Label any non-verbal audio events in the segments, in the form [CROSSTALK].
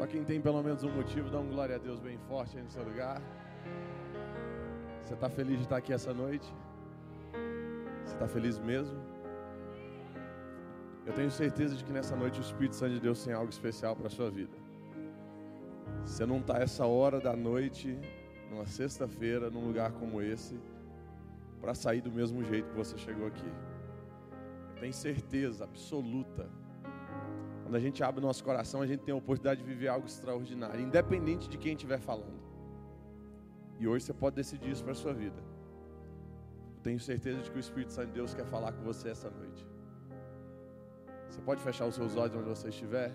Só quem tem pelo menos um motivo, dá um glória a Deus bem forte aí no seu lugar. Você está feliz de estar aqui essa noite? Você está feliz mesmo? Eu tenho certeza de que nessa noite o Espírito Santo de Deus tem algo especial para a sua vida. Você não está essa hora da noite, numa sexta-feira, num lugar como esse, para sair do mesmo jeito que você chegou aqui. Eu tenho certeza absoluta quando a gente abre nosso coração, a gente tem a oportunidade de viver algo extraordinário, independente de quem estiver falando. E hoje você pode decidir isso para a sua vida. tenho certeza de que o Espírito Santo de Deus quer falar com você essa noite. Você pode fechar os seus olhos onde você estiver?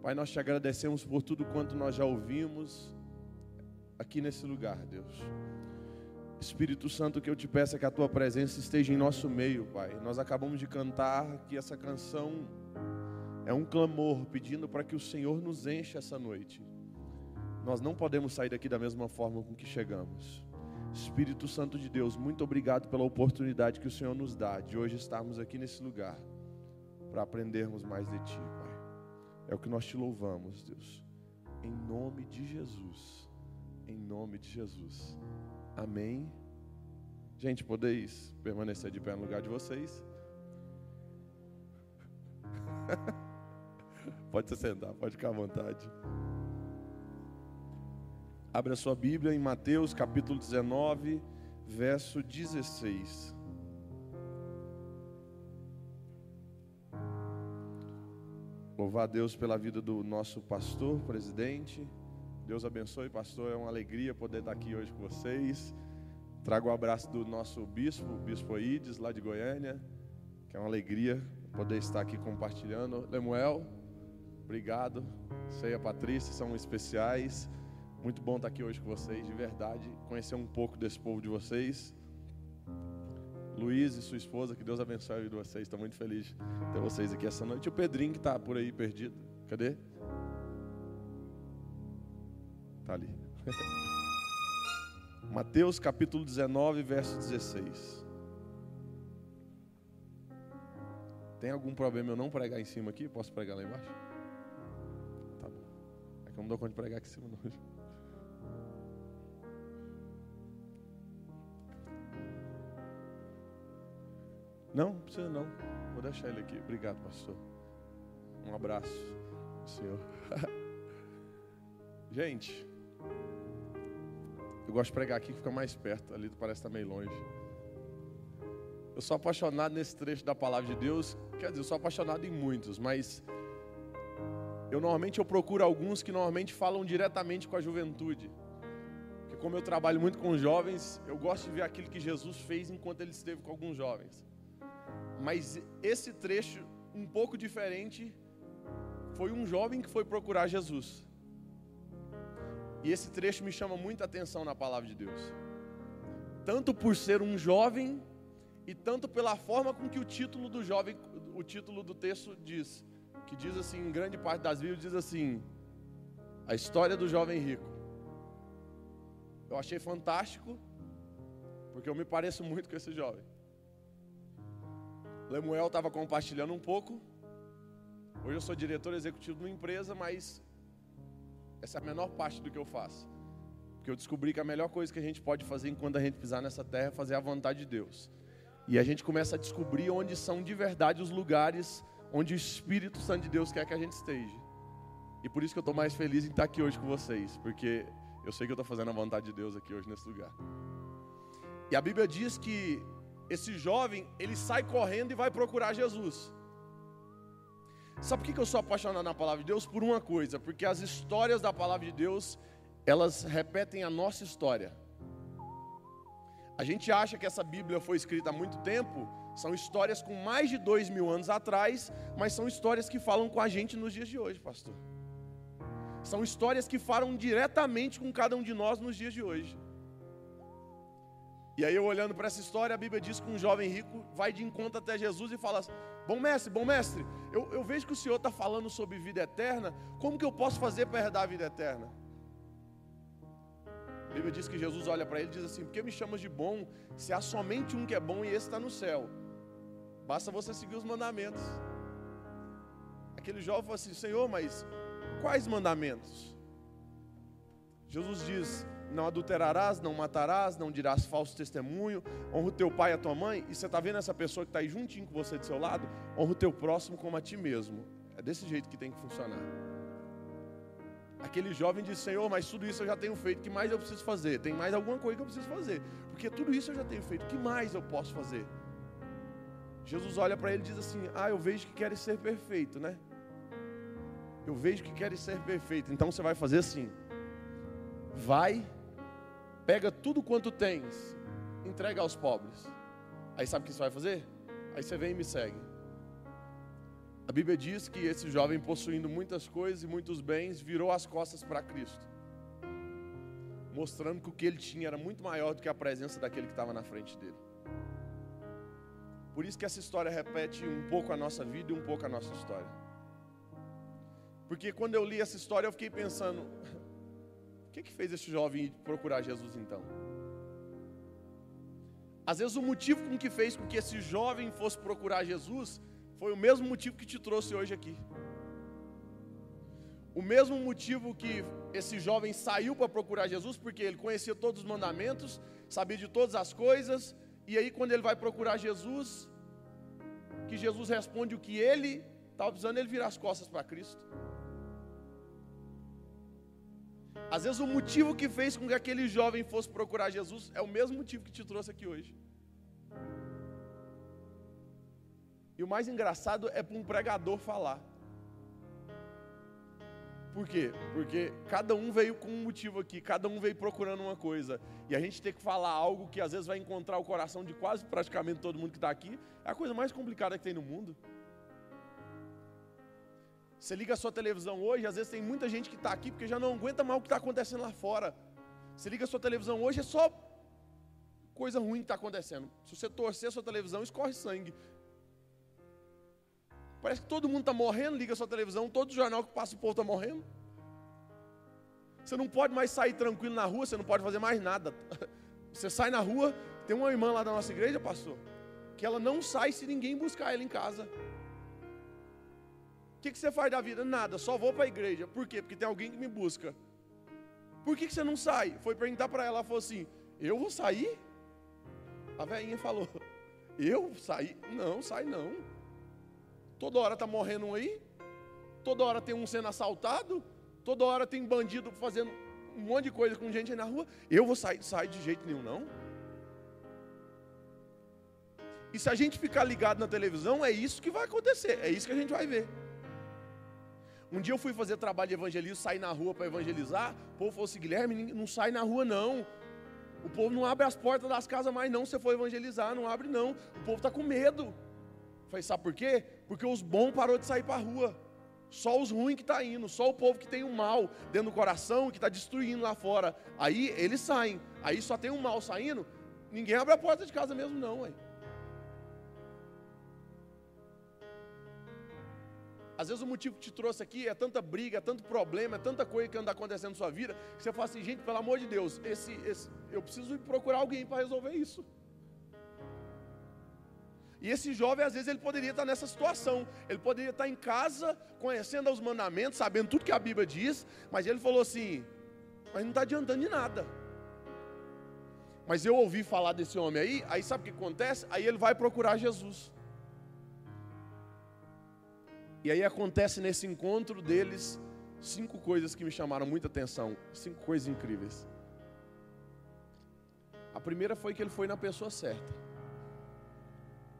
Pai, nós te agradecemos por tudo quanto nós já ouvimos aqui nesse lugar, Deus. Espírito Santo, o que eu te peço é que a tua presença esteja em nosso meio, Pai. Nós acabamos de cantar que essa canção é um clamor pedindo para que o Senhor nos enche essa noite. Nós não podemos sair daqui da mesma forma com que chegamos. Espírito Santo de Deus, muito obrigado pela oportunidade que o Senhor nos dá de hoje estarmos aqui nesse lugar para aprendermos mais de Ti, Pai. É o que nós te louvamos, Deus. Em nome de Jesus. Em nome de Jesus. Amém. Gente, podeis permanecer de pé no lugar de vocês. [LAUGHS] Pode se sentar, pode ficar à vontade. Abra sua Bíblia em Mateus capítulo 19, verso 16. Louvar a Deus pela vida do nosso pastor, presidente. Deus abençoe, pastor. É uma alegria poder estar aqui hoje com vocês. Trago o abraço do nosso bispo, o bispo Aides, lá de Goiânia, que é uma alegria poder estar aqui compartilhando. Lemuel, Obrigado. Você e a Patrícia são especiais. Muito bom estar aqui hoje com vocês, de verdade. Conhecer um pouco desse povo de vocês. Luiz e sua esposa, que Deus abençoe a vida de vocês. Estou muito feliz de ter vocês aqui essa noite. E o Pedrinho que está por aí perdido. Cadê? Está ali. [LAUGHS] Mateus capítulo 19, verso 16. Tem algum problema eu não pregar em cima aqui? Posso pregar lá embaixo? Não dou conta de pregar aqui em cima. Não, não precisa não. Vou deixar ele aqui. Obrigado, pastor. Um abraço, senhor. [LAUGHS] Gente, eu gosto de pregar aqui que fica mais perto. Ali parece estar meio longe. Eu sou apaixonado nesse trecho da palavra de Deus. Quer dizer, eu sou apaixonado em muitos, mas eu normalmente eu procuro alguns que normalmente falam diretamente com a juventude. Porque como eu trabalho muito com jovens, eu gosto de ver aquilo que Jesus fez enquanto ele esteve com alguns jovens. Mas esse trecho um pouco diferente foi um jovem que foi procurar Jesus. E esse trecho me chama muita atenção na palavra de Deus. Tanto por ser um jovem e tanto pela forma com que o título do jovem, o título do texto diz que diz assim, em grande parte das Bíblias, diz assim: a história do jovem rico. Eu achei fantástico, porque eu me pareço muito com esse jovem. Lemuel estava compartilhando um pouco. Hoje eu sou diretor executivo de uma empresa, mas essa é a menor parte do que eu faço. Porque eu descobri que a melhor coisa que a gente pode fazer enquanto a gente pisar nessa terra é fazer a vontade de Deus. E a gente começa a descobrir onde são de verdade os lugares onde o Espírito Santo de Deus quer que a gente esteja. E por isso que eu estou mais feliz em estar aqui hoje com vocês, porque eu sei que eu estou fazendo a vontade de Deus aqui hoje nesse lugar. E a Bíblia diz que esse jovem, ele sai correndo e vai procurar Jesus. Sabe por que eu sou apaixonado na palavra de Deus? Por uma coisa, porque as histórias da palavra de Deus, elas repetem a nossa história. A gente acha que essa Bíblia foi escrita há muito tempo, são histórias com mais de dois mil anos atrás, mas são histórias que falam com a gente nos dias de hoje, pastor. São histórias que falam diretamente com cada um de nós nos dias de hoje. E aí eu olhando para essa história, a Bíblia diz que um jovem rico vai de encontro até Jesus e fala assim, bom mestre, bom mestre, eu, eu vejo que o Senhor está falando sobre vida eterna, como que eu posso fazer para herdar a vida eterna? A Bíblia diz que Jesus olha para ele e diz assim, por que me chamas de bom, se há somente um que é bom e esse está no céu? Basta você seguir os mandamentos. Aquele jovem falou assim: Senhor, mas Quais mandamentos? Jesus diz: não adulterarás, não matarás, não dirás falso testemunho, honra o teu pai e a tua mãe. E você está vendo essa pessoa que está aí juntinho com você do seu lado? Honra o teu próximo como a ti mesmo. É desse jeito que tem que funcionar. Aquele jovem diz: Senhor, mas tudo isso eu já tenho feito, que mais eu preciso fazer? Tem mais alguma coisa que eu preciso fazer? Porque tudo isso eu já tenho feito, que mais eu posso fazer? Jesus olha para ele e diz assim: Ah, eu vejo que queres ser perfeito, né? Eu vejo que queres ser perfeito, então você vai fazer assim: vai pega tudo quanto tens, entrega aos pobres. Aí sabe o que você vai fazer? Aí você vem e me segue. A Bíblia diz que esse jovem, possuindo muitas coisas e muitos bens, virou as costas para Cristo, mostrando que o que ele tinha era muito maior do que a presença daquele que estava na frente dele. Por isso que essa história repete um pouco a nossa vida e um pouco a nossa história. Porque quando eu li essa história, eu fiquei pensando, [LAUGHS] o que, que fez esse jovem procurar Jesus então? Às vezes o motivo com que fez com que esse jovem fosse procurar Jesus foi o mesmo motivo que te trouxe hoje aqui. O mesmo motivo que esse jovem saiu para procurar Jesus, porque ele conhecia todos os mandamentos, sabia de todas as coisas, e aí quando ele vai procurar Jesus, que Jesus responde o que ele estava precisando, ele virar as costas para Cristo. Às vezes o motivo que fez com que aquele jovem fosse procurar Jesus é o mesmo motivo que te trouxe aqui hoje. E o mais engraçado é para um pregador falar. Por quê? Porque cada um veio com um motivo aqui, cada um veio procurando uma coisa. E a gente tem que falar algo que às vezes vai encontrar o coração de quase praticamente todo mundo que está aqui. É a coisa mais complicada que tem no mundo. Você liga a sua televisão hoje, às vezes tem muita gente que está aqui porque já não aguenta mais o que está acontecendo lá fora. Você liga a sua televisão hoje, é só coisa ruim que está acontecendo. Se você torcer a sua televisão, escorre sangue. Parece que todo mundo está morrendo, liga sua televisão, todo jornal que passa o povo está morrendo. Você não pode mais sair tranquilo na rua, você não pode fazer mais nada. [LAUGHS] Você sai na rua, tem uma irmã lá da nossa igreja, pastor, que ela não sai se ninguém buscar ela em casa que, que você faz da vida? Nada, só vou para a igreja. Por quê? Porque tem alguém que me busca. Por que, que você não sai? Foi perguntar para ela, ela falou assim: Eu vou sair? A velhinha falou: Eu sair? Não, sai não. Toda hora está morrendo um aí, toda hora tem um sendo assaltado, toda hora tem bandido fazendo um monte de coisa com gente aí na rua. Eu vou sair? Sai de jeito nenhum, não. E se a gente ficar ligado na televisão, é isso que vai acontecer, é isso que a gente vai ver. Um dia eu fui fazer trabalho de evangelismo, sair na rua para evangelizar. O povo falou assim: Guilherme, não sai na rua não. O povo não abre as portas das casas mais não. Se você for evangelizar, não abre não. O povo está com medo. Eu falei, sabe por quê? Porque os bons parou de sair para a rua. Só os ruins que está indo, só o povo que tem o mal dentro do coração, que está destruindo lá fora. Aí eles saem. Aí só tem um mal saindo. Ninguém abre a porta de casa mesmo, não, ué. Às vezes o motivo que te trouxe aqui é tanta briga, é tanto problema, é tanta coisa que anda acontecendo na sua vida, que você fala assim, gente, pelo amor de Deus, esse, esse, eu preciso procurar alguém para resolver isso. E esse jovem, às vezes, ele poderia estar nessa situação. Ele poderia estar em casa, conhecendo os mandamentos, sabendo tudo que a Bíblia diz, mas ele falou assim: mas não está adiantando de nada. Mas eu ouvi falar desse homem aí, aí sabe o que acontece? Aí ele vai procurar Jesus. E aí acontece nesse encontro deles cinco coisas que me chamaram muita atenção, cinco coisas incríveis. A primeira foi que ele foi na pessoa certa.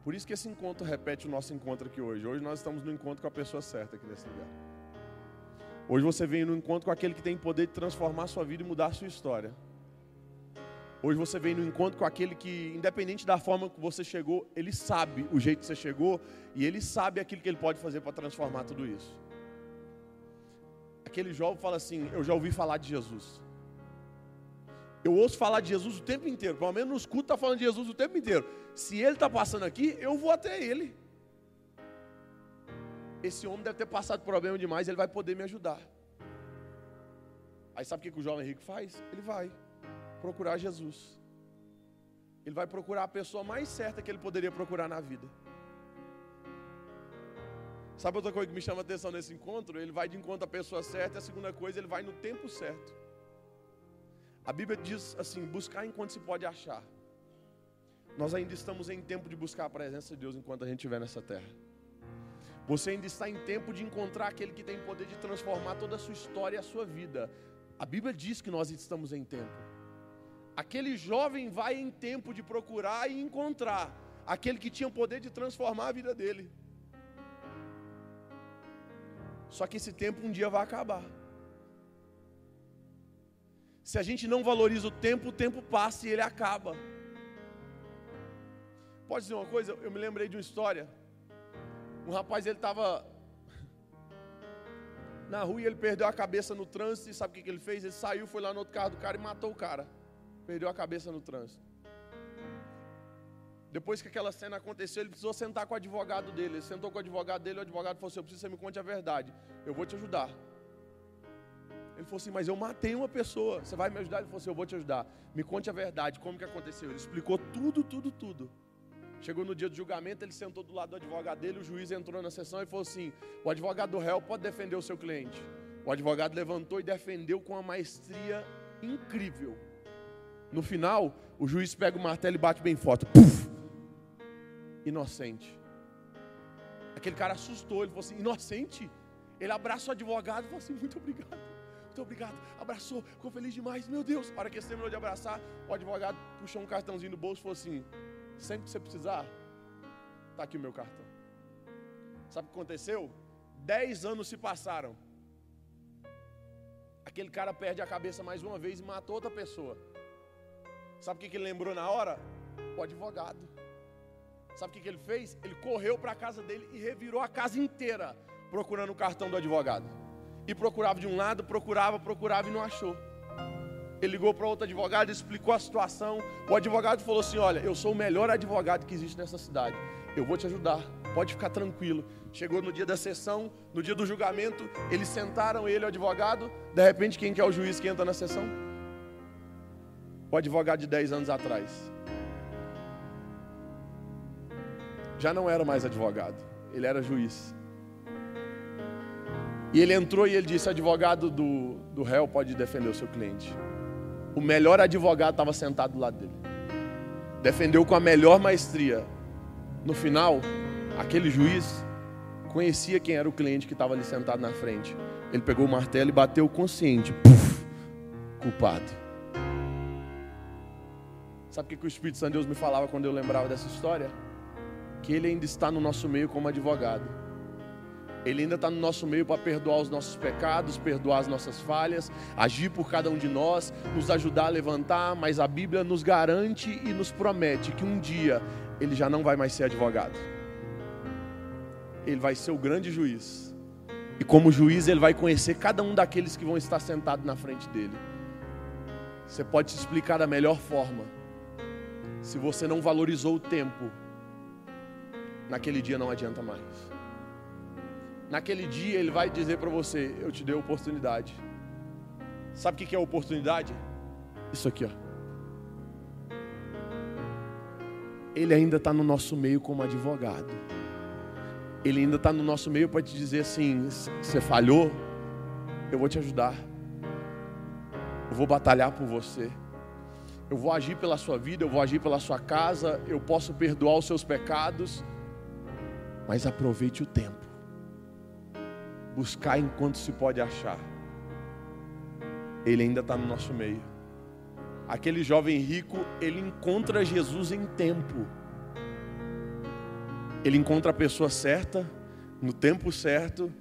Por isso que esse encontro repete o nosso encontro aqui hoje. Hoje nós estamos no encontro com a pessoa certa aqui nesse lugar. Hoje você vem no encontro com aquele que tem poder de transformar sua vida e mudar sua história. Hoje você vem no encontro com aquele que, independente da forma que você chegou, ele sabe o jeito que você chegou e ele sabe aquilo que ele pode fazer para transformar tudo isso. Aquele jovem fala assim: Eu já ouvi falar de Jesus. Eu ouço falar de Jesus o tempo inteiro, pelo menos no escuto está falando de Jesus o tempo inteiro. Se ele está passando aqui, eu vou até ele. Esse homem deve ter passado problema demais, ele vai poder me ajudar. Aí sabe o que, que o jovem rico faz? Ele vai procurar Jesus. Ele vai procurar a pessoa mais certa que ele poderia procurar na vida. Sabe outra coisa que me chama a atenção nesse encontro? Ele vai de encontro à pessoa certa, e a segunda coisa, ele vai no tempo certo. A Bíblia diz assim: buscar enquanto se pode achar. Nós ainda estamos em tempo de buscar a presença de Deus enquanto a gente estiver nessa terra. Você ainda está em tempo de encontrar aquele que tem poder de transformar toda a sua história e a sua vida. A Bíblia diz que nós estamos em tempo. Aquele jovem vai em tempo de procurar e encontrar aquele que tinha o poder de transformar a vida dele. Só que esse tempo um dia vai acabar. Se a gente não valoriza o tempo, o tempo passa e ele acaba. Pode dizer uma coisa? Eu me lembrei de uma história. Um rapaz, ele estava na rua e ele perdeu a cabeça no trânsito. E sabe o que, que ele fez? Ele saiu, foi lá no outro carro do cara e matou o cara. Perdeu a cabeça no trânsito. Depois que aquela cena aconteceu, ele precisou sentar com o advogado dele. Ele sentou com o advogado dele, o advogado falou assim: Eu preciso que você me conte a verdade. Eu vou te ajudar. Ele falou assim: Mas eu matei uma pessoa. Você vai me ajudar? Ele falou assim: Eu vou te ajudar. Me conte a verdade, como que aconteceu. Ele explicou tudo, tudo, tudo. Chegou no dia do julgamento, ele sentou do lado do advogado dele, o juiz entrou na sessão e falou assim: O advogado do réu pode defender o seu cliente. O advogado levantou e defendeu com uma maestria incrível. No final, o juiz pega o martelo e bate bem forte. Puf! inocente. Aquele cara assustou, ele falou assim: inocente? Ele abraça o advogado e falou assim: muito obrigado, muito obrigado. Abraçou, ficou feliz demais, meu Deus. A hora que ele terminou de abraçar, o advogado puxou um cartãozinho do bolso e falou assim: sempre que você precisar, está aqui o meu cartão. Sabe o que aconteceu? Dez anos se passaram. Aquele cara perde a cabeça mais uma vez e matou outra pessoa. Sabe o que ele lembrou na hora? O advogado. Sabe o que, ele fez? Ele correu para a casa dele e revirou a casa inteira procurando o cartão do advogado. E procurava de um lado, procurava, procurava e não achou. Ele ligou para outro advogado, explicou a situação. O advogado falou assim: Olha, eu sou o melhor advogado que existe nessa cidade. Eu vou te ajudar. Pode ficar tranquilo. Chegou no dia da sessão, no dia do julgamento, eles sentaram ele, o advogado. De repente, quem que é o juiz que entra na sessão? O advogado de 10 anos atrás. já não era mais advogado, ele era juiz. E ele entrou e ele disse: advogado do, do réu pode defender o seu cliente. O melhor advogado estava sentado do lado dele. Defendeu com a melhor maestria. No final, aquele juiz conhecia quem era o cliente que estava ali sentado na frente. Ele pegou o martelo e bateu consciente. Puf, culpado. Sabe o que o Espírito Santo de Deus me falava quando eu lembrava dessa história? que Ele ainda está no nosso meio como advogado. Ele ainda está no nosso meio para perdoar os nossos pecados, perdoar as nossas falhas, agir por cada um de nós, nos ajudar a levantar, mas a Bíblia nos garante e nos promete que um dia ele já não vai mais ser advogado. Ele vai ser o grande juiz. E como juiz, ele vai conhecer cada um daqueles que vão estar sentados na frente dele. Você pode se explicar da melhor forma. Se você não valorizou o tempo naquele dia não adianta mais. Naquele dia ele vai dizer para você: Eu te dei oportunidade. Sabe o que é oportunidade? Isso aqui, ó. Ele ainda está no nosso meio como advogado. Ele ainda está no nosso meio para te dizer assim: você falhou, eu vou te ajudar. Eu vou batalhar por você. Eu vou agir pela sua vida, eu vou agir pela sua casa, eu posso perdoar os seus pecados mas aproveite o tempo. Buscar enquanto se pode achar. Ele ainda está no nosso meio. Aquele jovem rico, ele encontra Jesus em tempo. Ele encontra a pessoa certa, no tempo certo.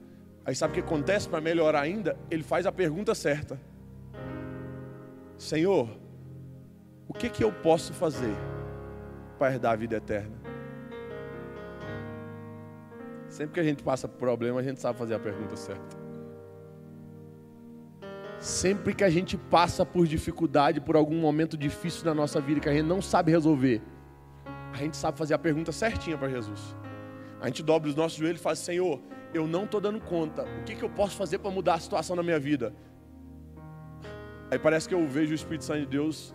Aí sabe o que acontece para melhorar ainda? Ele faz a pergunta certa: Senhor, o que, que eu posso fazer para herdar a vida eterna? Sempre que a gente passa por problema, a gente sabe fazer a pergunta certa. Sempre que a gente passa por dificuldade, por algum momento difícil na nossa vida que a gente não sabe resolver, a gente sabe fazer a pergunta certinha para Jesus. A gente dobra os nossos joelhos e fala: Senhor, eu não estou dando conta. O que, que eu posso fazer para mudar a situação na minha vida? Aí parece que eu vejo o Espírito Santo de Deus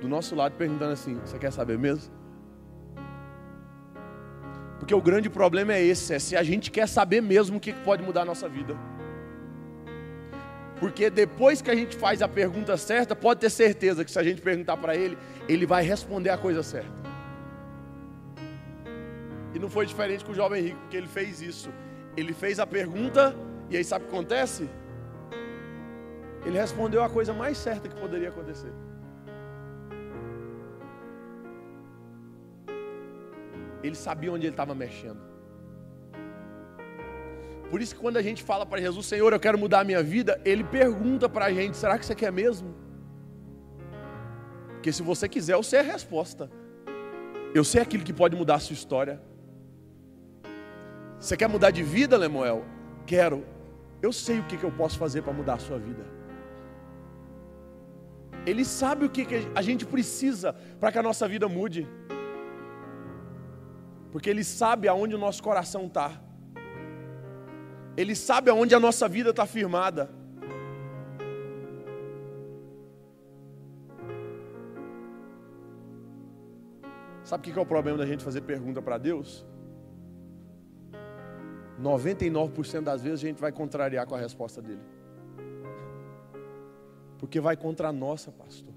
do nosso lado perguntando assim: Você quer saber mesmo? Porque o grande problema é esse, é se a gente quer saber mesmo o que pode mudar a nossa vida. Porque depois que a gente faz a pergunta certa, pode ter certeza que se a gente perguntar para ele, ele vai responder a coisa certa. E não foi diferente com o jovem rico, porque ele fez isso. Ele fez a pergunta, e aí sabe o que acontece? Ele respondeu a coisa mais certa que poderia acontecer. Ele sabia onde ele estava mexendo. Por isso que quando a gente fala para Jesus, Senhor, eu quero mudar a minha vida, Ele pergunta para a gente, será que você quer mesmo? Porque se você quiser, eu sei a resposta. Eu sei aquilo que pode mudar a sua história. Você quer mudar de vida, Lemuel? Quero. Eu sei o que, que eu posso fazer para mudar a sua vida. Ele sabe o que, que a gente precisa para que a nossa vida mude. Porque Ele sabe aonde o nosso coração está. Ele sabe aonde a nossa vida está firmada. Sabe o que é o problema da gente fazer pergunta para Deus? 99% das vezes a gente vai contrariar com a resposta dele. Porque vai contra a nossa, pastor.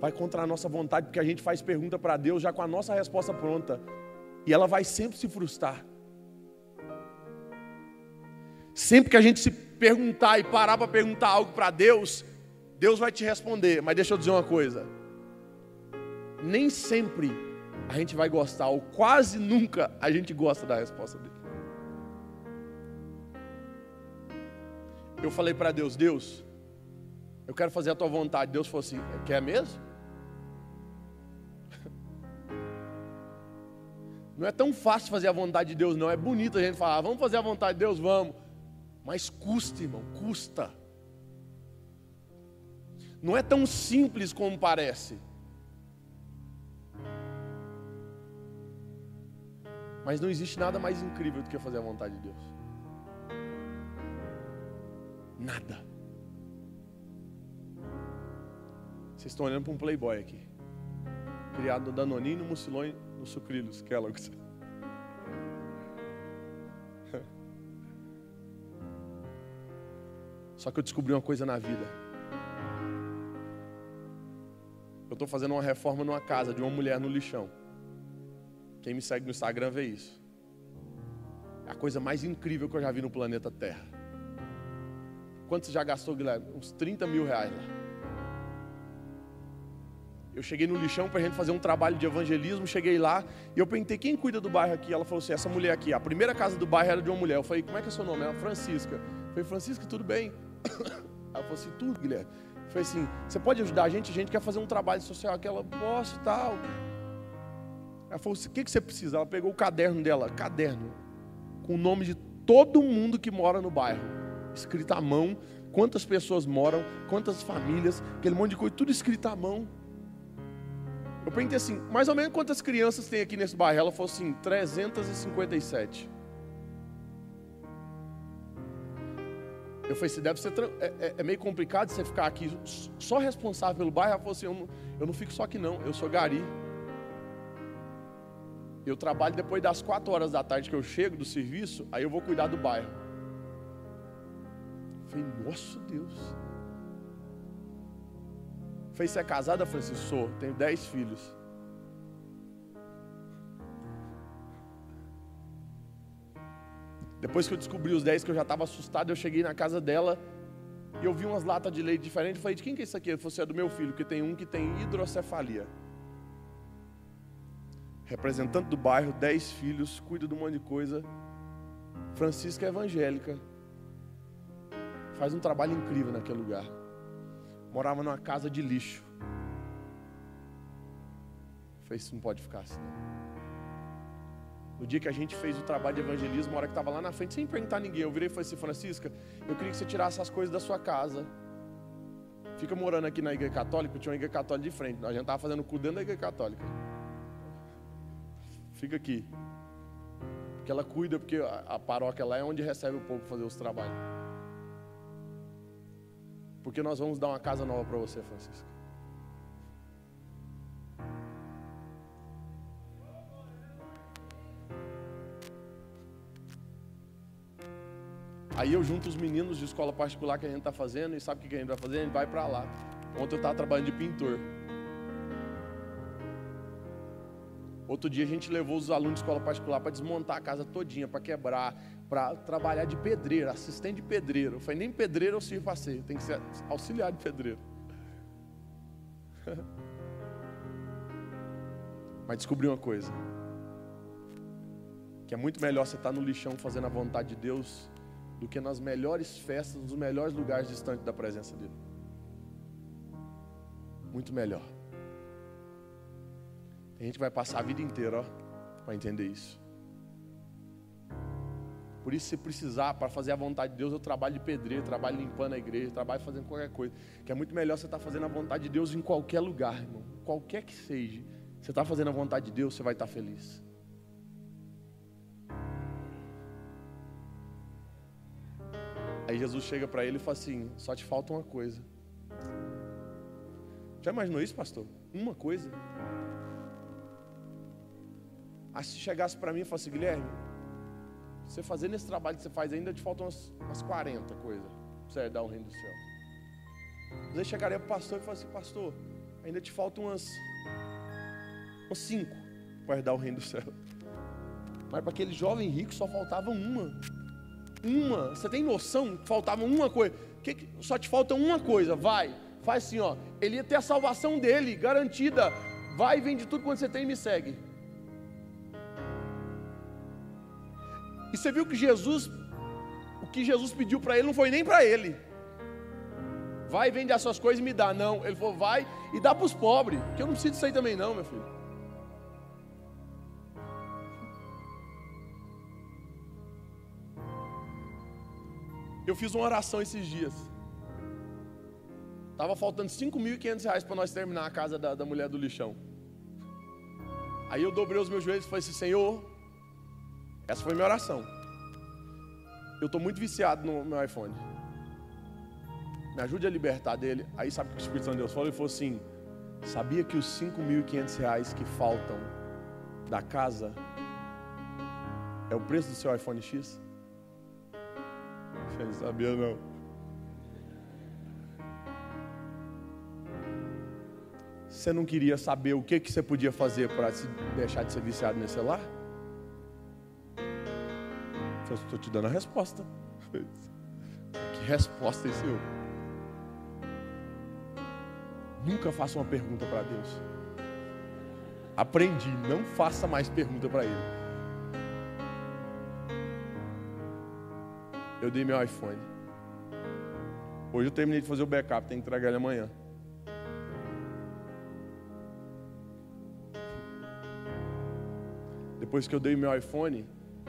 Vai contra a nossa vontade, porque a gente faz pergunta para Deus já com a nossa resposta pronta. E ela vai sempre se frustrar. Sempre que a gente se perguntar e parar para perguntar algo para Deus, Deus vai te responder. Mas deixa eu dizer uma coisa: nem sempre a gente vai gostar, ou quase nunca a gente gosta da resposta dele. Eu falei para Deus: Deus, eu quero fazer a tua vontade. Deus falou assim: quer mesmo? Não é tão fácil fazer a vontade de Deus, não. É bonito a gente falar, vamos fazer a vontade de Deus, vamos. Mas custa, irmão, custa. Não é tão simples como parece. Mas não existe nada mais incrível do que fazer a vontade de Deus. Nada. Vocês estão olhando para um playboy aqui. Criado no Danonino, no no Sucrilhos, Kellogg's. [LAUGHS] Só que eu descobri uma coisa na vida. Eu estou fazendo uma reforma numa casa de uma mulher no lixão. Quem me segue no Instagram vê isso. É a coisa mais incrível que eu já vi no planeta Terra. Quanto você já gastou, Guilherme? Uns 30 mil reais lá. Eu cheguei no lixão para a gente fazer um trabalho de evangelismo. Cheguei lá e eu perguntei quem cuida do bairro aqui. Ela falou assim: essa mulher aqui. A primeira casa do bairro era de uma mulher. Eu falei: como é que é seu nome? Ela Francisca. Eu falei: Francisca, tudo bem? [COUGHS] Ela falou assim: tudo, Guilherme. Eu falei assim: você pode ajudar a gente? A gente quer fazer um trabalho social aqui. Ela, posso tal. Ela falou assim: o que, que você precisa? Ela pegou o caderno dela, caderno, com o nome de todo mundo que mora no bairro, escrito à mão. Quantas pessoas moram, quantas famílias, aquele monte de coisa, tudo escrito à mão. Eu perguntei assim, mais ou menos quantas crianças tem aqui nesse bairro? Ela falou assim, 357. Eu falei, se deve ser é, é, é, meio complicado você ficar aqui só responsável pelo bairro. Ela falou assim, eu não, eu não fico só aqui não, eu sou gari. Eu trabalho depois das quatro horas da tarde que eu chego do serviço, aí eu vou cuidar do bairro. Eu falei, nosso Deus. Fez você é casada, Francisco? Sou, tenho dez filhos. Depois que eu descobri os dez que eu já estava assustado, eu cheguei na casa dela e eu vi umas latas de leite diferentes. Falei, de quem que é isso aqui? Falou, assim, é do meu filho, que tem um que tem hidrocefalia. Representante do bairro, dez filhos, cuida de um monte de coisa. Francisca é evangélica. Faz um trabalho incrível naquele lugar morava numa casa de lixo. Falei, isso não pode ficar assim. No dia que a gente fez o trabalho de evangelismo, uma hora que estava lá na frente, sem perguntar a ninguém, eu virei e falei assim, Francisca, eu queria que você tirasse as coisas da sua casa. Fica morando aqui na igreja católica, tinha uma igreja católica de frente. A gente estava fazendo cu dentro da igreja católica. Fica aqui. Porque ela cuida, porque a paróquia lá é onde recebe o povo fazer os trabalhos. Porque nós vamos dar uma casa nova para você, Francisco. Aí eu junto os meninos de escola particular que a gente está fazendo e sabe o que a gente vai fazer? A gente vai para lá. Ontem eu estava trabalhando de pintor. Outro dia a gente levou os alunos de escola particular para desmontar a casa todinha, para quebrar, para trabalhar de pedreiro, assistente de pedreiro. Eu falei, nem pedreiro eu sirvo para ser, tem que ser auxiliar de pedreiro. [LAUGHS] Mas descobri uma coisa. Que é muito melhor você estar no lixão fazendo a vontade de Deus do que nas melhores festas, nos melhores lugares distantes da presença dele. Muito melhor. A gente vai passar a vida inteira, ó, para entender isso. Por isso, se precisar, para fazer a vontade de Deus, eu trabalho de pedreiro, trabalho limpando a igreja, trabalho fazendo qualquer coisa. Que é muito melhor você estar fazendo a vontade de Deus em qualquer lugar, irmão. Qualquer que seja. Você está fazendo a vontade de Deus, você vai estar feliz. Aí Jesus chega para ele e fala assim: só te falta uma coisa. Já imaginou isso, pastor? Uma coisa. Aí se chegasse para mim e falasse, Guilherme, você fazendo esse trabalho que você faz ainda te faltam umas, umas 40 coisas para você herdar o reino do céu. Aí chegaria para o pastor e falasse assim, pastor, ainda te faltam umas, umas cinco para herdar o reino do céu. Mas para aquele jovem rico só faltava uma. Uma. Você tem noção faltava uma coisa? Que, que, só te falta uma coisa, vai. Faz assim, ó. Ele ia ter a salvação dele, garantida. Vai, vende tudo quanto você tem e me segue. E você viu que Jesus, o que Jesus pediu para ele não foi nem para ele. Vai, vende as suas coisas e me dá. Não, ele falou, vai e dá para os pobres. Que eu não preciso disso aí também, não, meu filho. Eu fiz uma oração esses dias. Tava faltando 5.500 reais para nós terminar a casa da, da mulher do lixão. Aí eu dobrei os meus joelhos e falei assim, Senhor, essa foi minha oração. Eu estou muito viciado no meu iPhone. Me ajude a libertar dele. Aí sabe o que o Espírito Santo de Deus falou? Ele falou assim: Sabia que os 5.500 reais que faltam da casa é o preço do seu iPhone X? [LAUGHS] Não sabia não. Você não queria saber o que, que você podia fazer para deixar de ser viciado nesse celular? Eu estou te dando a resposta. [LAUGHS] Que resposta é esse? Nunca faça uma pergunta para Deus. Aprendi, não faça mais pergunta para Ele. Eu dei meu iPhone. Hoje eu terminei de fazer o backup, tenho que entregar ele amanhã. Depois que eu dei meu iPhone,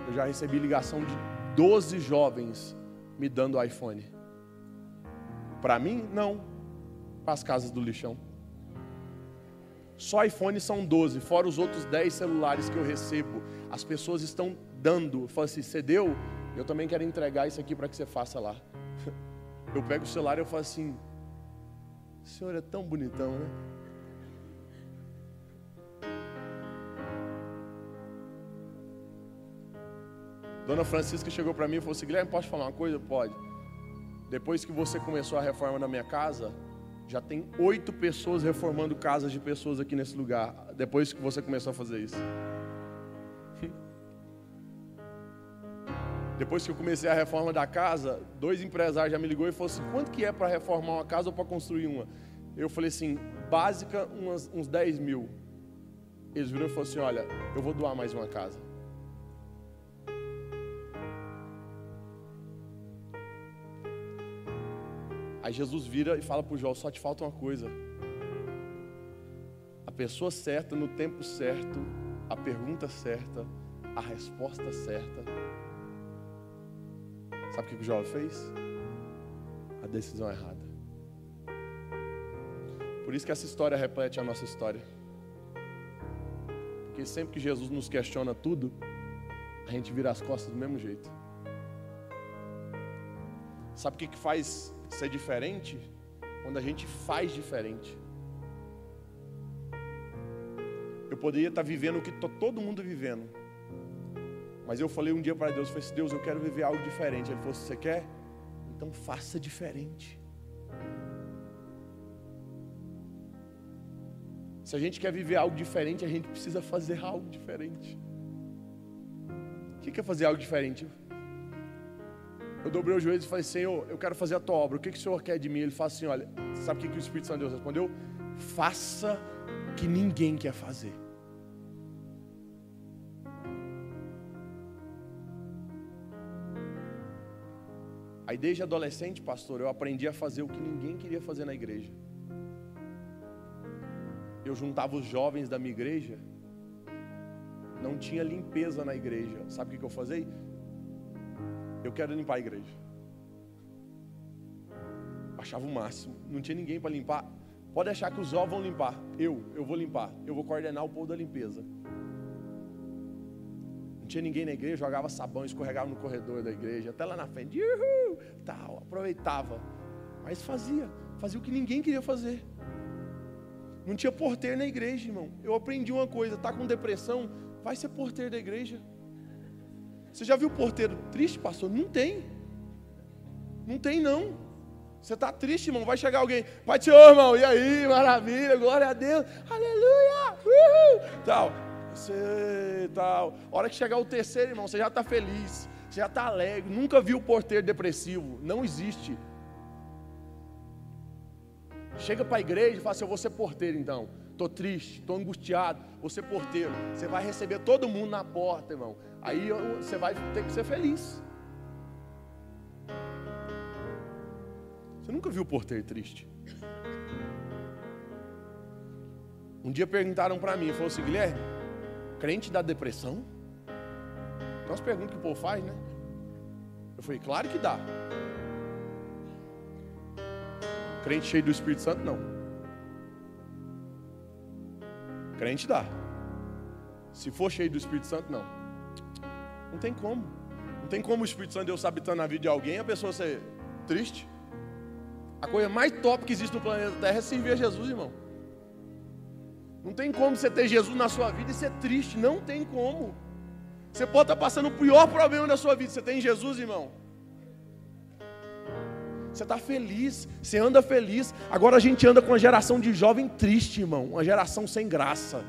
eu já recebi ligação de 12 jovens me dando iPhone. Para mim, não. Para as casas do lixão. Só iPhone são 12, fora os outros 10 celulares que eu recebo. As pessoas estão dando. Fala assim, você deu? Eu também quero entregar isso aqui para que você faça lá. [LAUGHS] Eu pego o celular e eu falo assim, o senhor é tão bonitão, né? Dona Francisca chegou para mim e falou assim: Guilherme, posso falar uma coisa? Pode. Depois que você começou a reforma na minha casa, já tem oito pessoas reformando casas de pessoas aqui nesse lugar. Depois que você começou a fazer isso. [LAUGHS] Depois que eu comecei a reforma da casa, dois empresários já me ligou e falou assim: quanto que é para reformar uma casa ou para construir uma? Eu falei assim: básica, uns 10 mil. Eles viram e falaram assim: olha, eu vou doar mais uma casa. Aí Jesus vira e fala para o Jó: só te falta uma coisa. A pessoa certa, no tempo certo, a pergunta certa, a resposta certa. Sabe o que o Jó fez? A decisão errada. Por isso que essa história repete a nossa história. Porque sempre que Jesus nos questiona tudo, a gente vira as costas do mesmo jeito. Sabe o que faz ser diferente quando a gente faz diferente. Eu poderia estar vivendo o que está todo mundo vivendo, Mas eu falei um dia para Deus, eu falei assim, Deus, eu quero viver algo diferente. Ele falou, você quer? Então faça diferente. Se a gente quer viver algo diferente, a gente precisa fazer algo diferente. O que é fazer algo diferente? Eu dobrei os joelhos e falei, Senhor, eu quero fazer a tua obra. O que, que o Senhor quer de mim? Ele fala assim: olha, sabe o que, que o Espírito Santo de Deus respondeu? Faça que ninguém quer fazer. Aí desde adolescente, pastor, eu aprendi a fazer o que ninguém queria fazer na igreja. Eu juntava os jovens da minha igreja, não tinha limpeza na igreja. Sabe o que, que eu fazia? Eu quero limpar a igreja. Achava o máximo. Não tinha ninguém para limpar. Pode achar que os jovens vão limpar. Eu, eu vou limpar. Eu vou coordenar o povo da limpeza. Não tinha ninguém na igreja, jogava sabão, escorregava no corredor da igreja, até lá na frente, uhul, tal, aproveitava. Mas fazia, fazia o que ninguém queria fazer. Não tinha porteiro na igreja, irmão. Eu aprendi uma coisa: tá com depressão, vai ser porteiro da igreja. Você já viu porteiro triste, pastor? Não tem. Não tem, não. Você está triste, irmão? Vai chegar alguém, Pai do Senhor, irmão, e aí, maravilha, glória a Deus, aleluia, uhul, tal você tal. Hora que chegar o terceiro, irmão, você já está feliz, você já está alegre. Nunca viu o porteiro depressivo, não existe. Chega para a igreja e fala assim: Eu vou ser porteiro então. Estou triste, estou angustiado, ser porteiro. Você vai receber todo mundo na porta, irmão. Aí você vai ter que ser feliz. Você nunca viu o porteiro triste? Um dia perguntaram para mim, falou assim, Guilherme, crente dá depressão? Nós perguntas que o povo faz, né? Eu falei, claro que dá. Crente cheio do Espírito Santo, não. Crente dá. Se for cheio do Espírito Santo, não. Não tem como. Não tem como o Espírito Santo de Deus habitando na vida de alguém a pessoa ser triste. A coisa mais top que existe no planeta Terra é servir a Jesus, irmão. Não tem como você ter Jesus na sua vida e ser triste. Não tem como. Você pode estar passando o pior problema da sua vida. Você tem Jesus, irmão. Você está feliz, você anda feliz. Agora a gente anda com uma geração de jovem triste, irmão. Uma geração sem graça.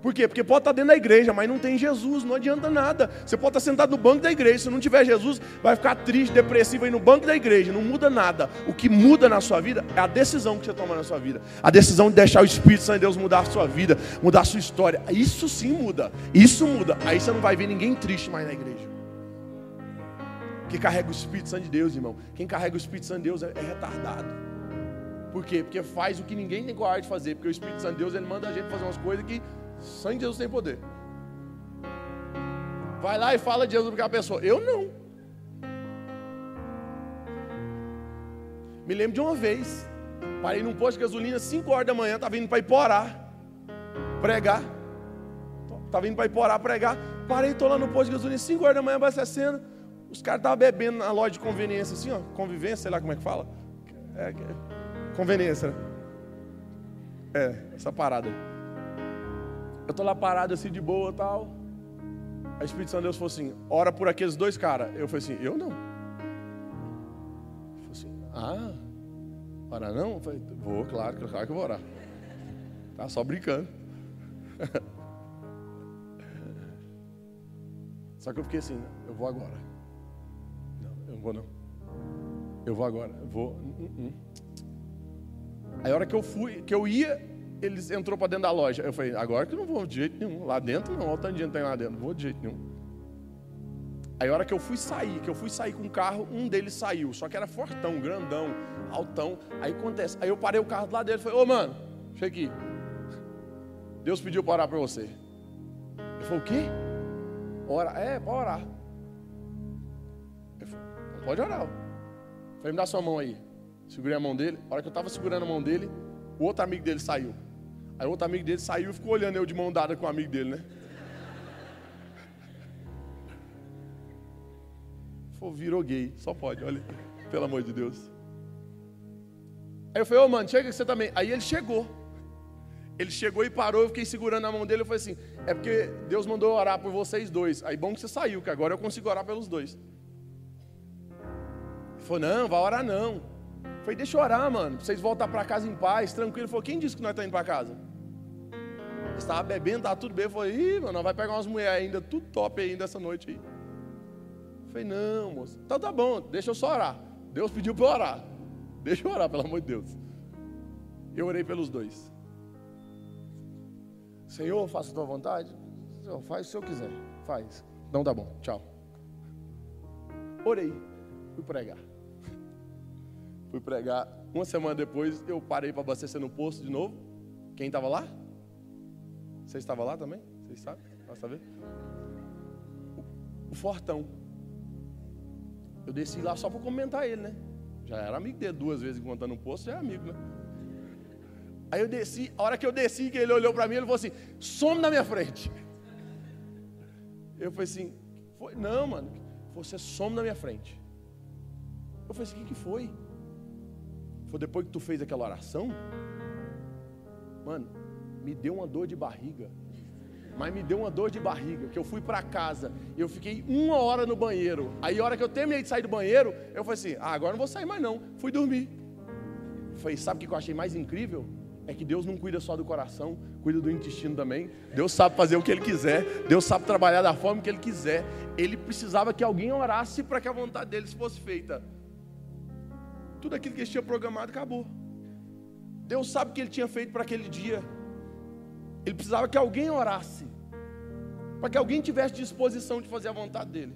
Por quê? Porque pode estar dentro da igreja, mas não tem Jesus, não adianta nada. Você pode estar sentado no banco da igreja, se não tiver Jesus, vai ficar triste, depressivo aí no banco da igreja, não muda nada. O que muda na sua vida é a decisão que você toma na sua vida. A decisão de deixar o Espírito Santo de Deus mudar a sua vida, mudar a sua história. Isso sim muda. Isso muda. Aí você não vai ver ninguém triste mais na igreja. Que carrega o Espírito Santo de Deus, irmão. Quem carrega o Espírito Santo de Deus é, é retardado. Por quê? Porque faz o que ninguém tem coragem de fazer. Porque o Espírito Santo de Deus ele manda a gente fazer umas coisas que Sangue de Jesus tem poder. Vai lá e fala de Jesus para a pessoa. Eu não. Me lembro de uma vez. Parei num posto de gasolina, 5 horas da manhã, estava indo para Iporá pregar. Estava indo para Iporá pregar. Parei, estou lá no posto de gasolina, 5 horas da manhã, abastecendo. Os caras estavam bebendo na loja de conveniência, assim, ó. Convivência, sei lá como é que fala. É, é, conveniência. É, essa parada aí. Eu estou lá parado assim de boa tal. O Espírito Santo de Deus falou assim: ora por aqueles dois caras. Eu falei assim: eu não. Ele falou assim: ah, orar não? Eu falei: vou, claro, claro que eu vou orar. Tá só brincando. [LAUGHS] Só que eu fiquei assim: eu vou agora. Vou não. Eu vou agora. Vou. Uh. Aí a hora que eu fui, que eu ia, eles entrou para dentro da loja. Eu falei, agora que eu não vou de jeito nenhum. Lá dentro não, olha o tanto de dinheiro tem lá dentro. Não vou de jeito nenhum. Aí a hora que eu fui sair, que eu fui sair com o carro, um deles saiu. Só que era fortão, grandão, altão. Aí acontece. Aí eu parei o carro do lado dele e falei, ô mano, chega aqui. Deus pediu para orar para você. Ele falou, o quê? Ora, é, para orar. Falei, pode orar. Falei, me dá sua mão aí. Segurei a mão dele. A hora que eu estava segurando a mão dele, o outro amigo dele saiu. Aí o outro amigo dele saiu e ficou olhando eu de mão dada com o amigo dele, né? Pô, virou gay, só pode, olha, pelo amor de Deus. Aí eu falei, ô oh, mano, chega que você também. Aí ele chegou. Ele chegou e parou, eu fiquei segurando a mão dele. Eu falei assim: é porque Deus mandou orar por vocês dois. Aí bom que você saiu, que agora eu consigo orar pelos dois. Ele falou: não, vai orar não. Eu falei: deixa eu orar, mano, pra vocês voltar para casa em paz, tranquilo. Ele falou: quem disse que nós estamos indo para casa? Estava bebendo, estava tudo bem. Eu falei: ih, mano, vai pegar umas mulheres ainda, tudo top ainda essa noite aí. Eu falei: não, moço. Então tá bom, deixa eu só orar. Deus pediu para eu orar. Deixa eu orar, pelo amor de Deus. Eu orei pelos dois. Senhor, faça a tua vontade. Senhor, faz o que Senhor quiser. Faz. Não tá bom. Tchau. Orei. Fui pregar. Fui pregar. Uma semana depois eu parei para abastecer no posto de novo. Quem estava lá? Você estava lá também? Vocês sabem? Posso saber? O, Fortão. Eu desci lá só para comentar ele, né? Já era amigo dele duas vezes contando no posto, já é amigo, né? Aí eu desci, a hora que eu desci, que ele olhou para mim, ele falou assim: some na minha frente. Eu falei assim: foi? não, mano, você some na minha frente. Eu falei assim: o que foi? Foi depois que tu fez aquela oração? Mano, me deu uma dor de barriga. Mas me deu uma dor de barriga, que eu fui para casa, eu fiquei uma hora no banheiro. Aí a hora que eu terminei de sair do banheiro, eu falei assim: ah, agora não vou sair mais não. Fui dormir. falei, sabe o que eu achei mais incrível? é que Deus não cuida só do coração, cuida do intestino também. Deus sabe fazer o que Ele quiser, Deus sabe trabalhar da forma que Ele quiser. Ele precisava que alguém orasse para que a vontade deles fosse feita. Tudo aquilo que ele tinha programado acabou. Deus sabe o que ele tinha feito para aquele dia. Ele precisava que alguém orasse, para que alguém tivesse disposição de fazer a vontade dele.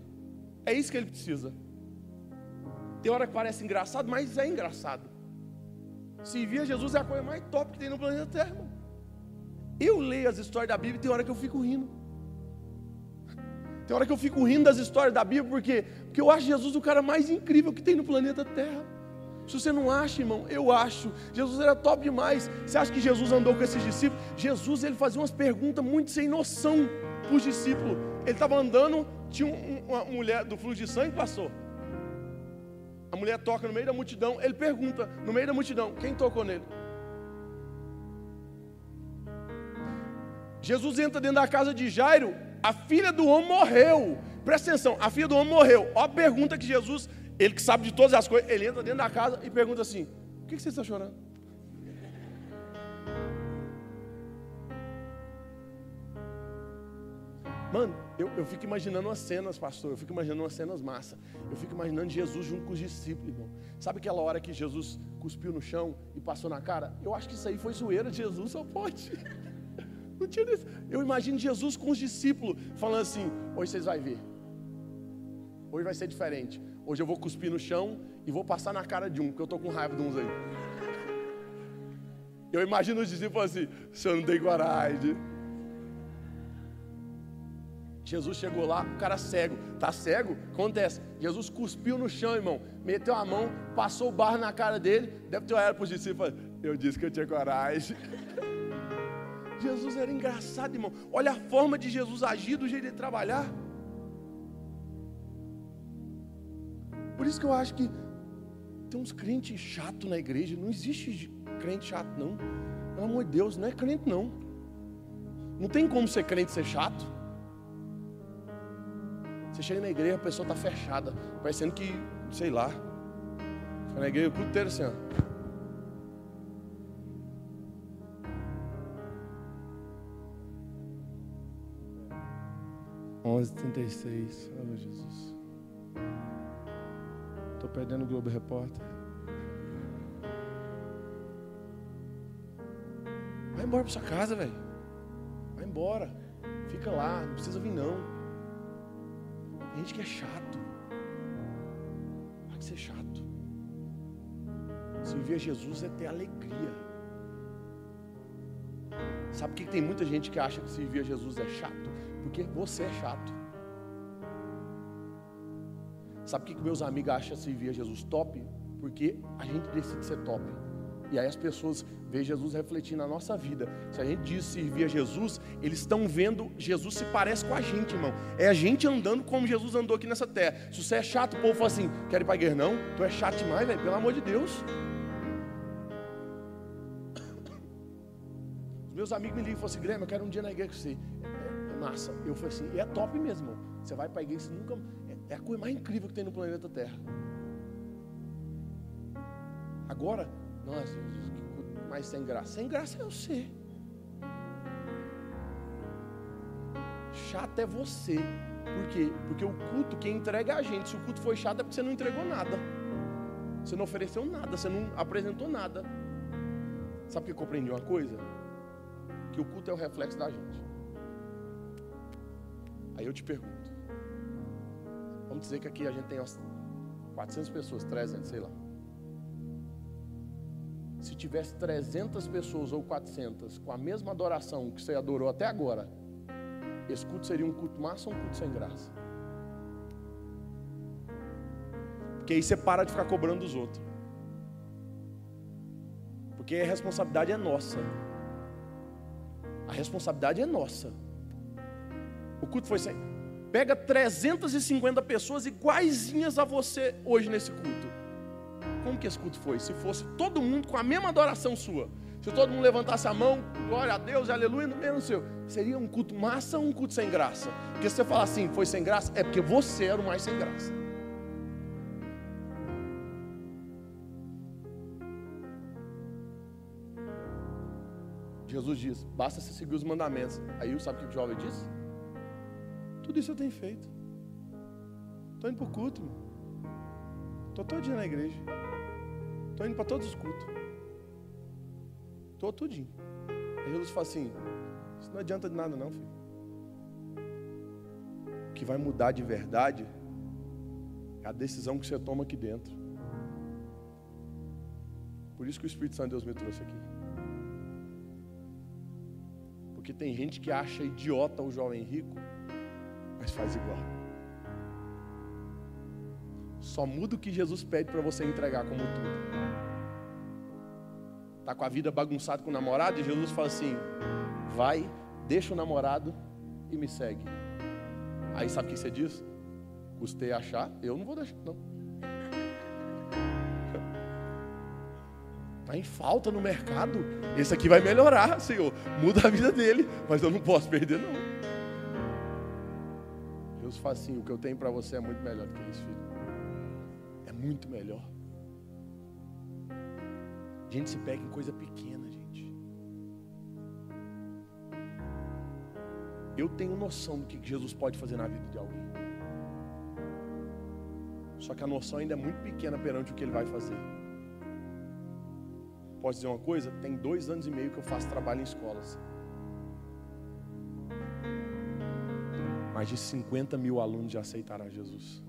É isso que ele precisa. Tem hora que parece engraçado, mas é engraçado. Servir a Jesus é a coisa mais top que tem no planeta Terra. Eu leio as histórias da Bíblia e tem hora que eu fico rindo. Tem hora que eu fico rindo das histórias da Bíblia, porque, porque eu acho Jesus o cara mais incrível que tem no planeta Terra. Se você não acha, irmão, eu acho. Jesus era top demais. Você acha que Jesus andou com esses discípulos? Jesus ele fazia umas perguntas muito sem noção para os discípulos. Ele estava andando, tinha uma mulher do fluxo de sangue passou. A mulher toca no meio da multidão. Ele pergunta, no meio da multidão, quem tocou nele? Jesus entra dentro da casa de Jairo, a filha do homem morreu. Presta atenção, a filha do homem morreu. Olha a pergunta que Jesus, ele que sabe de todas as coisas, ele entra dentro da casa e pergunta assim: O que você está chorando? Mano, eu, eu fico imaginando umas cenas, pastor. Eu fico imaginando umas cenas massa. Eu fico imaginando Jesus junto com os discípulos, irmão. Sabe aquela hora que Jesus cuspiu no chão e passou na cara? Eu acho que isso aí foi zoeira de Jesus, só pode. [LAUGHS] Não tinha desse. Eu imagino Jesus com os discípulos falando assim: hoje vocês vão ver. Hoje vai ser diferente. Hoje eu vou cuspir no chão e vou passar na cara de um, porque eu estou com raiva de uns aí. Eu imagino os discípulos assim: o senhor não tem coragem. Jesus chegou lá, o cara cego, tá cego? Acontece. Jesus cuspiu no chão, irmão, meteu a mão, passou o barro na cara dele, deve ter olhado para os discípulos eu disse que eu tinha coragem. [LAUGHS] Jesus era engraçado, irmão. Olha a forma de Jesus agir, do jeito de trabalhar. Por isso que eu acho que tem uns crentes chatos na igreja. Não existe crente chato, não. Pelo amor de Deus, não é crente, não. Não tem como ser crente ser chato. Você chega na igreja, a pessoa está fechada, parecendo que, sei lá, fica na igreja o culto inteiro assim, ó. Onze trinta e seis, Jesus. Estou perdendo o Globo Repórter. Vai embora para sua casa, velho. Vai embora. Fica lá, não precisa vir não. Tem gente que é chato. Pode ser chato. Servir a Jesus é ter alegria. Sabe por que tem muita gente que acha que servir a Jesus é chato? Porque você é chato. Sabe por que meus amigos acham servir a Jesus top? Porque a gente decide ser top. E aí as pessoas veem Jesus refletindo na nossa vida. Se a gente diz servir a Jesus, eles estão vendo Jesus se parece com a gente, irmão. É a gente andando como Jesus andou aqui nessa terra. Se você é chato, o povo fala assim: quer ir para a guerra? Não, tu é chato demais, velho, pelo amor de Deus. [COUGHS] Meus amigos me ligam e falam assim, Guilherme, eu quero um dia na igreja com você. É, é massa. Eu falei assim, é top mesmo. Irmão. Você vai para a igreja, você nunca. É, a coisa mais incrível que tem no planeta Terra. Agora, nossa, que mais sem graça. Sem graça é ser. Chato é você. Por quê? Porque o culto, quem entrega é a gente. Se o culto foi chato, é porque você não entregou nada. Você não ofereceu nada, você não apresentou nada. Sabe o que eu compreendi uma coisa? Que o culto é o reflexo da gente. Aí eu te pergunto. Vamos dizer que aqui a gente tem umas 400 pessoas, 300, sei lá. Se tivesse 300 pessoas ou 400 com a mesma adoração que você adorou até agora, esse culto seria um culto massa ou um culto sem graça? Porque aí você para de ficar cobrando dos outros. Porque a responsabilidade é nossa. A responsabilidade é nossa. O culto foi sem. Pega 350 pessoas iguaizinhas a você hoje nesse culto. Como que esse culto foi? Se fosse todo mundo com a mesma adoração sua. Se todo mundo levantasse a mão, glória a Deus, aleluia, no mesmo seu, seria um culto massa ou um culto sem graça? Porque se você falar assim, foi sem graça, é porque você era o mais sem graça. Jesus diz: basta você seguir os mandamentos. Aí sabe o que o jovem disse? Tudo isso eu tenho feito. Estou indo para o culto. Estou todo dia na igreja. Estou indo para todos os cultos. Estou tudinho. Aí Jesus fala assim: Isso não adianta de nada, não, filho. O que vai mudar de verdade é a decisão que você toma aqui dentro. Por isso que o Espírito Santo de Deus me trouxe aqui. Porque tem gente que acha idiota o jovem rico, faz igual. Só muda o que Jesus pede para você entregar como tudo. Tá com a vida bagunçada com o namorado e Jesus fala assim: vai, deixa o namorado e me segue. Aí sabe o que você diz? Custei achar, eu não vou deixar, não. Está em falta no mercado. Esse aqui vai melhorar, Senhor. Muda a vida dele, mas eu não posso perder, não. Fala assim: o que eu tenho para você é muito melhor do que isso, filho. É muito melhor. A gente se pega em coisa pequena, gente. Eu tenho noção do que Jesus pode fazer na vida de alguém. Só que a noção ainda é muito pequena perante o que ele vai fazer. Posso dizer uma coisa? Tem dois anos e meio que eu faço trabalho em escolas. Mais de 50 mil alunos já aceitaram Jesus.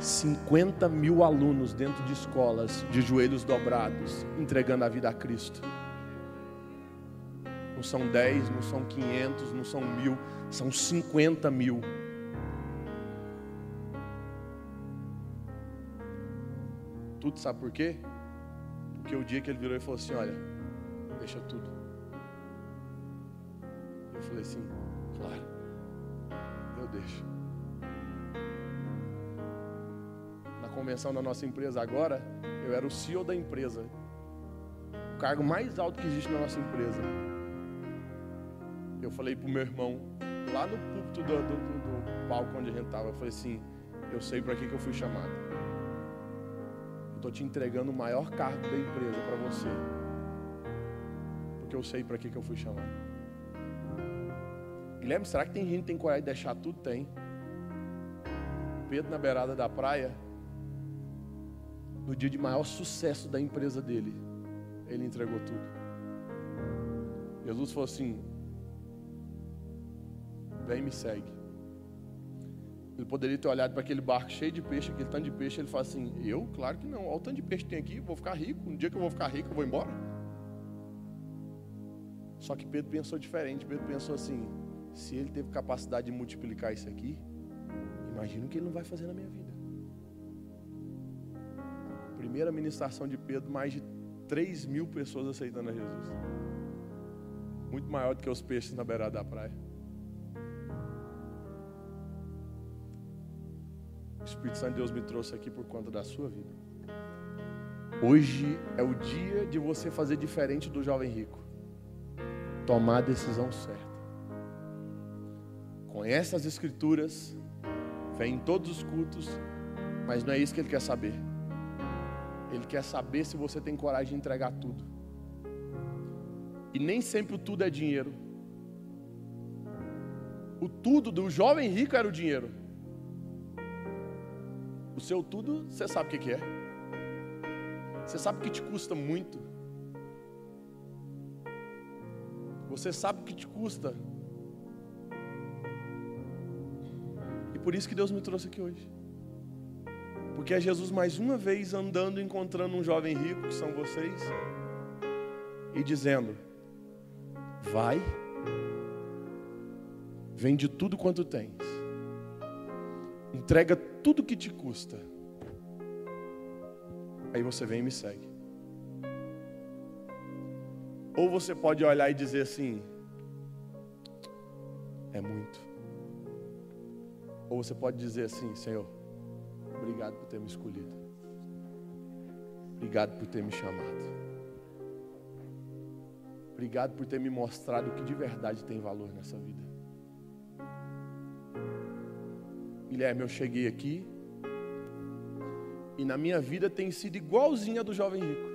50 mil alunos dentro de escolas, de joelhos dobrados, entregando a vida a Cristo. Não são 10, não são 500, não são mil, são 50 mil. Tudo sabe por quê? Porque o dia que ele virou e falou assim: Olha, deixa tudo. Eu falei assim: Claro, eu. Na convenção da nossa empresa agora, eu era o CEO da empresa. O cargo mais alto que existe na nossa empresa. Eu falei pro meu irmão, lá no púlpito do, do, do, do palco onde a gente estava, eu falei assim: Eu sei para que, que eu fui chamado estou te entregando o maior cargo da empresa para você. Porque eu sei para que, que eu fui chamado. Guilherme, será que tem gente que tem coragem de deixar tudo? Tem. Pedro na beirada da praia, no dia de maior sucesso da empresa dele, ele entregou tudo. Jesus falou assim: Vem me segue. Ele poderia ter olhado para aquele barco cheio de peixe, aquele tanto de peixe, ele fala assim: Eu? Claro que não. Olha o tanto de peixe que tem aqui, vou ficar rico. No dia que eu vou ficar rico, eu vou embora. Só que Pedro pensou diferente. Pedro pensou assim: Se ele teve capacidade de multiplicar isso aqui, imagina o que ele não vai fazer na minha vida. Primeira ministração de Pedro, mais de 3 mil pessoas aceitando a Jesus. Muito maior do que os peixes na beirada da praia. O Espírito Santo de Deus me trouxe aqui por conta da sua vida. Hoje é o dia de você fazer diferente do jovem rico. tomar a decisão certa. Conhece as Escrituras, vem em todos os cultos, mas não é isso que ele quer saber. Ele quer saber se você tem coragem de entregar tudo. E nem sempre o tudo é dinheiro. O tudo do jovem rico era o dinheiro. O seu tudo, você sabe o que é. Você sabe que te custa muito. Você sabe o que te custa. Por isso que Deus me trouxe aqui hoje. Porque é Jesus mais uma vez andando, encontrando um jovem rico, que são vocês, e dizendo: Vai, vende tudo quanto tens, entrega tudo que te custa, aí você vem e me segue. Ou você pode olhar e dizer assim: É muito. Ou você pode dizer assim: Senhor, obrigado por ter me escolhido. Obrigado por ter me chamado. Obrigado por ter me mostrado o que de verdade tem valor nessa vida. Guilherme, eu cheguei aqui e na minha vida tem sido igualzinha do jovem rico.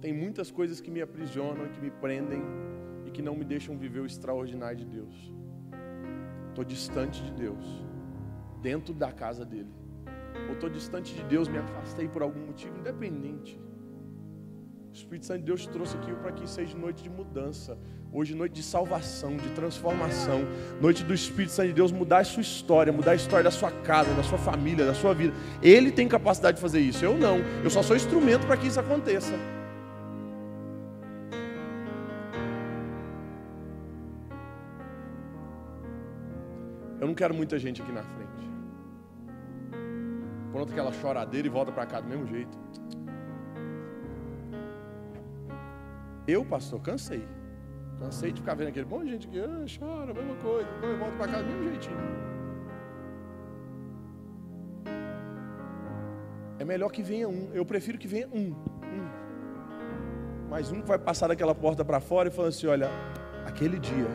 Tem muitas coisas que me aprisionam, que me prendem e que não me deixam viver o extraordinário de Deus. Estou distante de Deus, dentro da casa dele. Ou estou distante de Deus, me afastei por algum motivo, independente. O Espírito Santo de Deus te trouxe aqui para que seja noite de mudança. Hoje, noite de salvação, de transformação. Noite do Espírito Santo de Deus mudar a sua história, mudar a história da sua casa, da sua família, da sua vida. Ele tem capacidade de fazer isso, eu não. Eu só sou instrumento para que isso aconteça. Eu não quero muita gente aqui na frente. Pronto aquela choradeira e volta para cá do mesmo jeito. Eu, pastor, cansei. Cansei de ficar vendo aquele de gente que ah, chora, mesma coisa, depois volta para cá do mesmo jeitinho. É melhor que venha um. Eu prefiro que venha um. um. Mas um que vai passar daquela porta para fora e falando assim: olha, aquele dia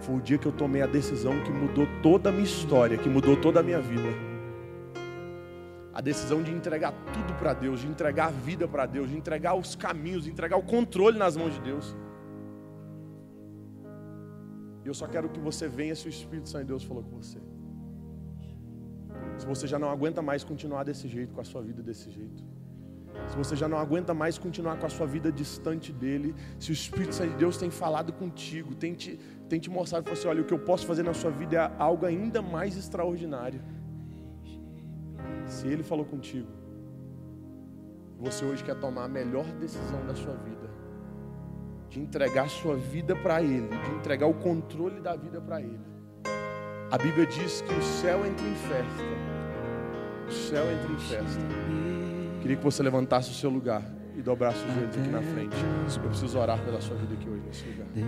foi o dia que eu tomei a decisão que mudou toda a minha história, que mudou toda a minha vida. A decisão de entregar tudo para Deus, de entregar a vida para Deus, de entregar os caminhos, de entregar o controle nas mãos de Deus. E eu só quero que você venha se o Espírito Santo de Deus falou com você. Se você já não aguenta mais continuar desse jeito, com a sua vida desse jeito. Se você já não aguenta mais continuar com a sua vida distante dele, se o Espírito Santo de Deus tem falado contigo, tem te, tem te mostrado, falou assim, olha, o que eu posso fazer na sua vida é algo ainda mais extraordinário. Se ele falou contigo, você hoje quer tomar a melhor decisão da sua vida, de entregar a sua vida para ele, de entregar o controle da vida para ele. A Bíblia diz que o céu entra em festa. O céu entra em festa. Queria que você levantasse o seu lugar e dobrasse os joelhos aqui na frente. Eu preciso orar pela sua vida aqui hoje nesse lugar.